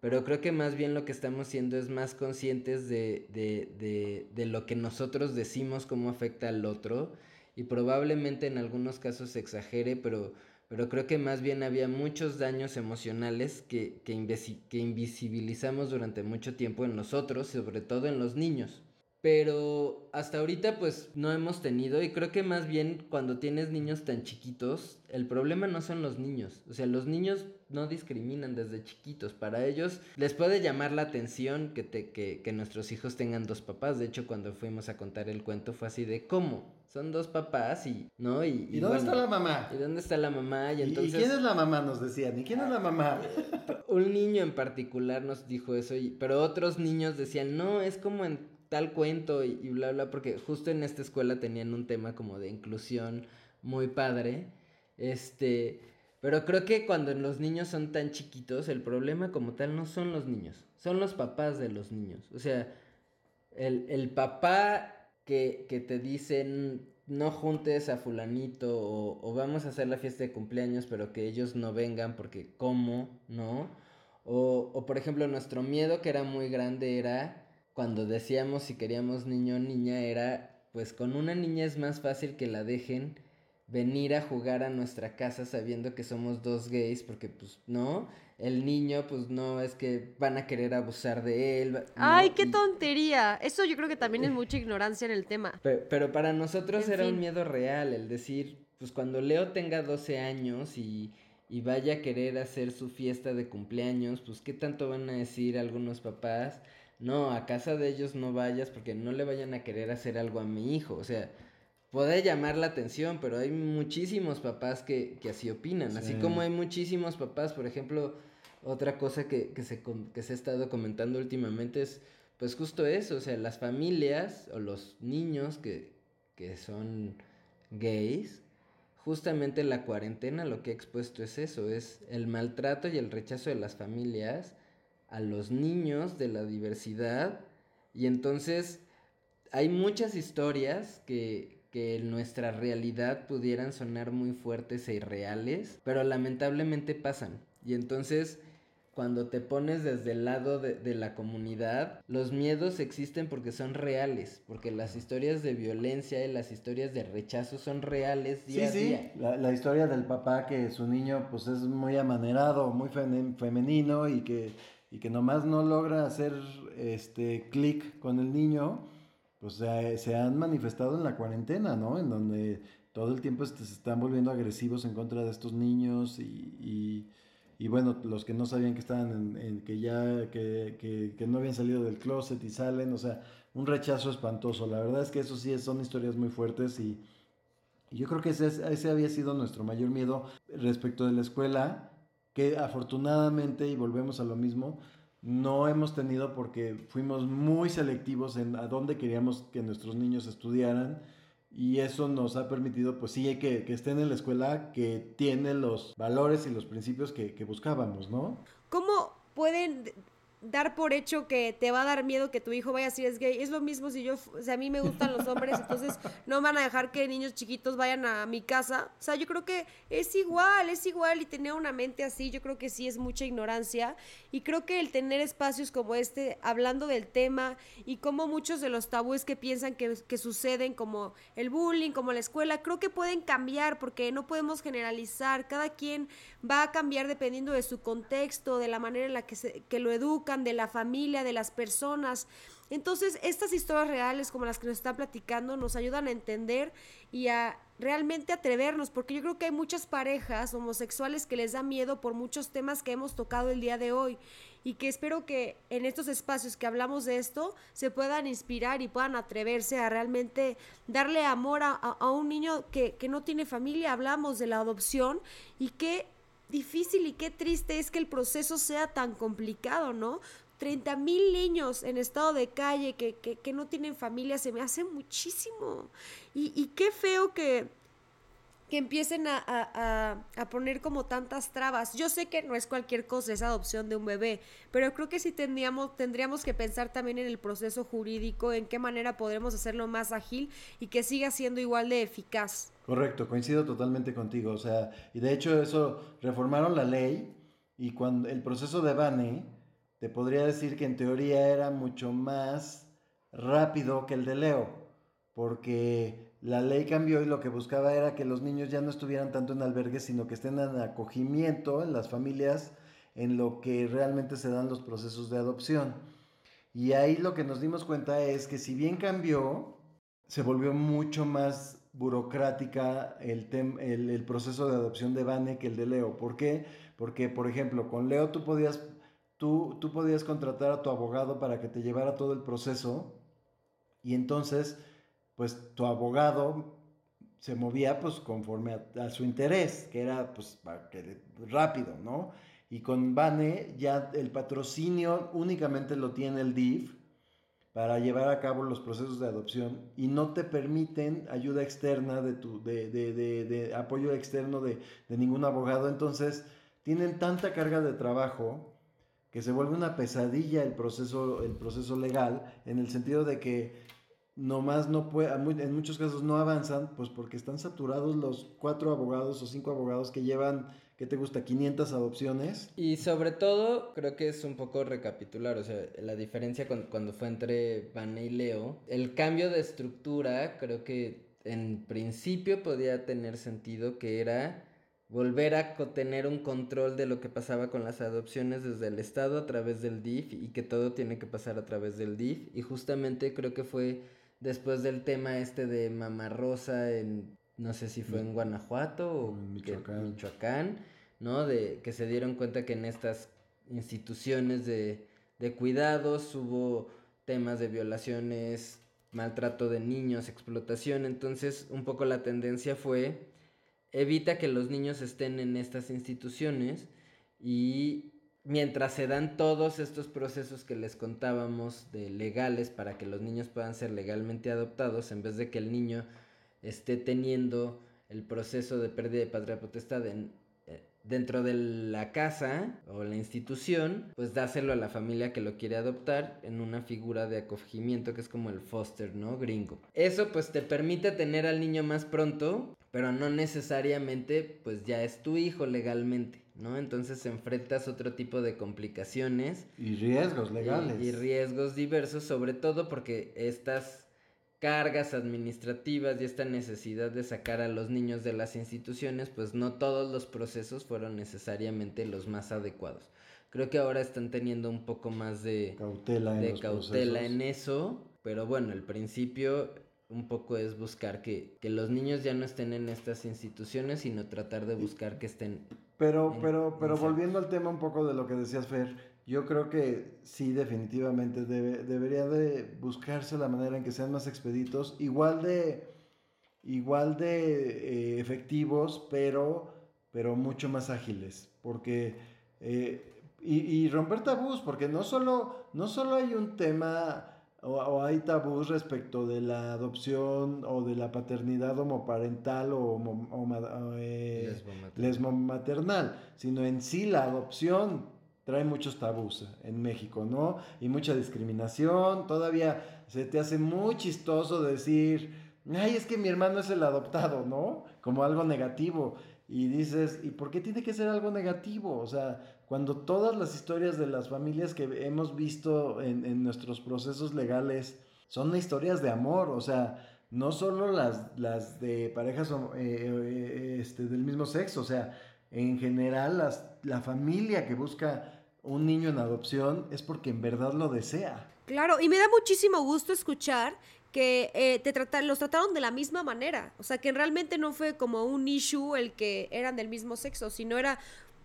pero creo que más bien lo que estamos siendo es más conscientes de, de, de, de lo que nosotros decimos, cómo afecta al otro. Y probablemente en algunos casos se exagere, pero pero creo que más bien había muchos daños emocionales que, que, que invisibilizamos durante mucho tiempo en nosotros, sobre todo en los niños. Pero hasta ahorita pues no hemos tenido y creo que más bien cuando tienes niños tan chiquitos, el problema no son los niños. O sea, los niños no discriminan desde chiquitos. Para ellos les puede llamar la atención que, te, que, que nuestros hijos tengan dos papás. De hecho, cuando fuimos a contar el cuento fue así de cómo. Son dos papás y, ¿no? Y, y, dónde está la mamá? ¿Y dónde está la mamá? Y, entonces... ¿Y quién es la mamá? Nos decían. ¿Y quién es la mamá? Un niño en particular nos dijo eso, pero otros niños decían, no, es como en tal cuento y, bla, bla, porque justo en esta escuela tenían un tema como de inclusión muy padre. Este, pero creo que cuando los niños son tan chiquitos, el problema como tal no son los niños, son los papás de los niños. O sea, el, papá que, que, te dicen no juntes a fulanito o, o, vamos a hacer la fiesta de cumpleaños, pero que ellos no vengan porque cómo, ¿no? O, o por ejemplo, nuestro miedo que era muy grande era cuando decíamos si queríamos niño o niña era, pues con una niña es más fácil que la dejen venir a jugar a nuestra casa sabiendo que somos dos gays, porque pues no, el niño pues no es que van a querer abusar de él. ¿no? Ay, qué Y- tontería. Eso yo creo que también es mucha ignorancia en el tema. Pe- Pero, para nosotros En era fin. un miedo real, el decir, pues cuando Leo tenga 12 años y, y vaya a querer hacer su fiesta de cumpleaños, pues qué tanto van a decir algunos papás, no, a casa de ellos no vayas porque no le vayan a querer hacer algo a mi hijo, o sea, puede llamar la atención, pero hay muchísimos papás que, que así opinan, así Sí. como hay muchísimos papás, por ejemplo, otra cosa que, que se, que se ha estado comentando últimamente es, pues justo eso, o sea, las familias o los niños que, que son gays, justamente la cuarentena lo que ha expuesto es eso, es el maltrato y el rechazo de las familias a los niños de la diversidad y entonces hay muchas historias que, que en nuestra realidad pudieran sonar muy fuertes e irreales, pero lamentablemente pasan. Y entonces, cuando te pones desde el lado de, de la comunidad, los miedos existen porque son reales, porque las historias de violencia y las historias de rechazo son reales día Sí, a sí, día. la, la historia del papá que su niño pues es muy amanerado, muy femenino y que, y que nomás no logra hacer este clic con el niño, pues se, se han manifestado en la cuarentena, ¿no? En donde todo el tiempo se están volviendo agresivos en contra de estos niños y, y- y, bueno, los que no sabían que estaban en, que ya, que, que- que no habían salido del closet y salen, o sea, un rechazo espantoso. La verdad es que eso sí son historias muy fuertes y, y yo creo que ese, es- ese había sido nuestro mayor miedo respecto de la escuela, que afortunadamente, y volvemos a lo mismo, no hemos tenido porque fuimos muy selectivos en a dónde queríamos que nuestros niños estudiaran. Y eso nos ha permitido, pues sí, que, que estén en la escuela que tiene los valores y los principios que, que buscábamos, ¿no? ¿Cómo pueden dar por hecho que te va a dar miedo que tu hijo vaya ser es gay? Es lo mismo si yo, o sea, a mí me gustan los hombres, entonces no van a dejar que niños chiquitos vayan a mi casa. O sea, yo creo que es igual, es igual y tener una mente así, yo creo que sí es mucha ignorancia y creo que el tener espacios como este, hablando del tema y como muchos de los tabúes que piensan que, que suceden, como el bullying, como la escuela, creo que pueden cambiar porque no podemos generalizar, cada quien va a cambiar dependiendo de su contexto, de la manera en la que, se, que lo de la familia, de las personas. Entonces, estas historias reales como las que nos están platicando nos ayudan a entender y a realmente atrevernos, porque yo creo que hay muchas parejas homosexuales que les da miedo por muchos temas que hemos tocado el día de hoy y que espero que en estos espacios que hablamos de esto se puedan inspirar y puedan atreverse a realmente darle amor a, a- a un niño que, que no tiene familia. Hablamos de la adopción y qué difícil y qué triste es que el proceso sea tan complicado, ¿no? 30 mil niños en estado de calle que, que- que no tienen familia, se me hace muchísimo. Y, y qué feo que, que empiecen a, a- a- a poner como tantas trabas. Yo sé que no es cualquier cosa esa adopción de un bebé, pero creo que sí tendríamos, tendríamos que pensar también en el proceso jurídico, en qué manera podremos hacerlo más ágil y que siga siendo igual de eficaz. Correcto, coincido totalmente contigo. O sea, y de hecho eso, reformaron la ley y cuando el proceso de Bane, te podría decir que en teoría era mucho más rápido que el de Leo, porque la ley cambió y lo que buscaba era que los niños ya no estuvieran tanto en albergues, sino que estén en acogimiento en las familias, en lo que realmente se dan los procesos de adopción. Y ahí lo que nos dimos cuenta es que si bien cambió, se volvió mucho más burocrática el, el, el proceso de adopción de Bane que el de Leo. ¿Por qué? Porque, por ejemplo, con Leo tú podías, tú, tú podías contratar a tu abogado para que te llevara todo el proceso y entonces, pues tu abogado se movía pues conforme a, su interés, que era pues rápido, ¿no? Y con Bane ya el patrocinio únicamente lo tiene el DIF para llevar a cabo los procesos de adopción y no te permiten ayuda externa de tu de, de- de- de apoyo externo de, de ningún abogado entonces tienen tanta carga de trabajo que se vuelve una pesadilla el proceso el proceso legal en el sentido de que nomás no puede en muchos casos no avanzan pues porque están saturados los cuatro abogados o cinco abogados que llevan ¿qué te gusta? 500 adopciones Y sobre todo, creo que es un poco recapitular, o sea, la diferencia cuando fue entre Vane y Leo. El cambio de estructura creo que en principio podía tener sentido que era volver a tener un control de lo que pasaba con las adopciones desde el Estado a través del DIF y que todo tiene que pasar a través del DIF. Y justamente creo que fue después del tema este de Mamá Rosa en, no sé si fue en Guanajuato o En Michoacán. Michoacán. Michoacán, ¿no? De que se dieron cuenta que en estas instituciones de, de cuidados hubo temas de violaciones, maltrato de niños, explotación. Entonces, un poco la tendencia fue evita que los niños estén en estas instituciones y mientras se dan todos estos procesos que les contábamos de legales para que los niños puedan ser legalmente adoptados, en vez de que el niño esté teniendo el proceso de pérdida de patria potestad eh, dentro de la casa o la institución, pues dáselo a la familia que lo quiere adoptar en una figura de acogimiento que es como el foster, ¿no? Gringo. Eso pues te permite tener al niño más pronto, pero no necesariamente pues ya es tu hijo legalmente, ¿no? Entonces enfrentas otro tipo de complicaciones Y riesgos legales. Y, riesgos diversos, sobre todo porque estas cargas administrativas y esta necesidad de sacar a los niños de las instituciones, pues no todos los procesos fueron necesariamente los más adecuados. Creo que ahora están teniendo un poco más de, cautela en de los cautela en eso, pero bueno, el principio un poco es buscar que, que los niños ya no estén en estas instituciones, sino tratar de buscar que estén Pero, en- pero, pero en volviendo al tema un poco de lo que decías, Fer, yo creo que sí, definitivamente debe- debería de buscarse la manera en que sean más expeditos, igual de, igual de eh, efectivos, pero, pero mucho más ágiles, porque eh, y, y romper tabús, porque no solo, no solo hay un tema o, o hay tabús respecto de la adopción o de la paternidad homoparental o, homo- homa- o, eh, lesbomaternal. lesbomaternal, sino en sí la adopción trae muchos tabús en México, ¿no? Y mucha discriminación, todavía se te hace muy chistoso decir, ay, es que mi hermano es el adoptado, ¿no? Como algo negativo. Y dices, ¿y por qué tiene que ser algo negativo? O sea, cuando todas las historias de las familias que hemos visto en, en nuestros procesos legales son historias de amor, o sea, no solo las, las de parejas eh, eh, este, del mismo sexo, o sea, en general las, la familia que busca un niño en adopción es porque en verdad lo desea. Claro, y me da muchísimo gusto escuchar que eh, te trata- los trataron de la misma manera. O sea, que realmente no fue como un issue el que eran del mismo sexo, sino era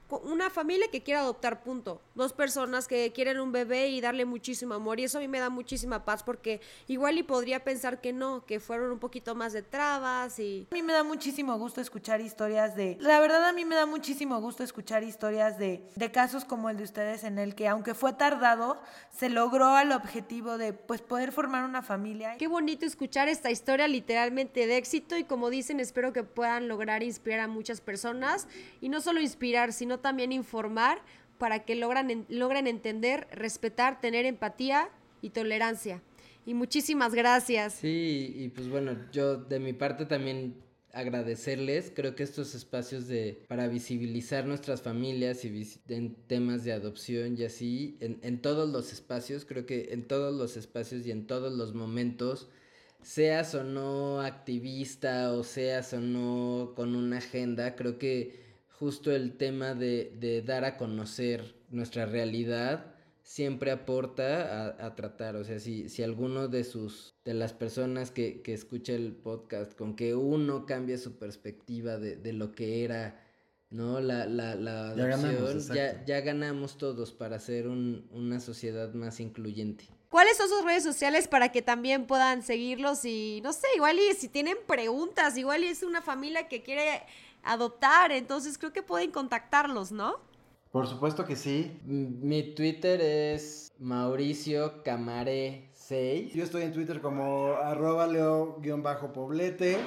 una familia que quiere adoptar, punto. Dos personas que quieren un bebé y darle muchísimo amor. Y eso a mí me da muchísima paz porque igual y podría pensar que no, que fueron un poquito más de trabas y... A mí me da muchísimo gusto escuchar historias de... La verdad a mí me da muchísimo gusto escuchar historias de, de casos como el de ustedes en el que aunque fue tardado, se logró al objetivo de pues poder formar una familia. Qué bonito escuchar esta historia literalmente de éxito y como dicen, espero que puedan lograr inspirar a muchas personas y no solo inspirar, sino también informar para que logran, en- logren entender, respetar, tener empatía y tolerancia. Y muchísimas gracias. Sí, y pues bueno, yo de mi parte también agradecerles, creo que estos espacios de para visibilizar nuestras familias y vis- en temas de adopción y así, en, en todos los espacios, creo que en todos los espacios y en todos los momentos, seas o no activista o seas o no con una agenda, creo que justo el tema de, de dar a conocer nuestra realidad siempre aporta a, a tratar, o sea, si, si alguno de sus, de las personas que, que escucha el podcast, con que uno cambie su perspectiva de, de lo que era, ¿no? La, la, la Ya ganamos, adopción, ya, exacto. ya ganamos todos para ser un- una sociedad más incluyente. ¿Cuáles son sus redes sociales para que también puedan seguirlos? Y no sé, igual y si tienen preguntas, igual y es una familia que quiere adoptar, entonces creo que pueden contactarlos, ¿no? Por supuesto que sí. Mi Twitter es Mauricio Camaré 6. Yo estoy en Twitter como arroba leo-poblete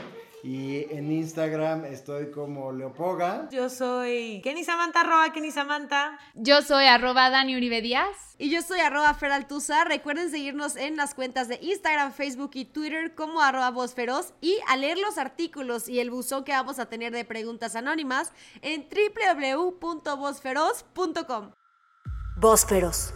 y en Instagram estoy como leopoga. Yo soy Kenny Samantha, arroba Kenny Samantha. Yo soy arroba Dani Uribe Díaz. Y yo soy arroba Feraltuza. Recuerden seguirnos en las cuentas de Instagram, Facebook y Twitter como arroba Vozferoz y a leer los artículos y el buzón que vamos a tener de preguntas anónimas en www.vozferoz.com. Voz feroz.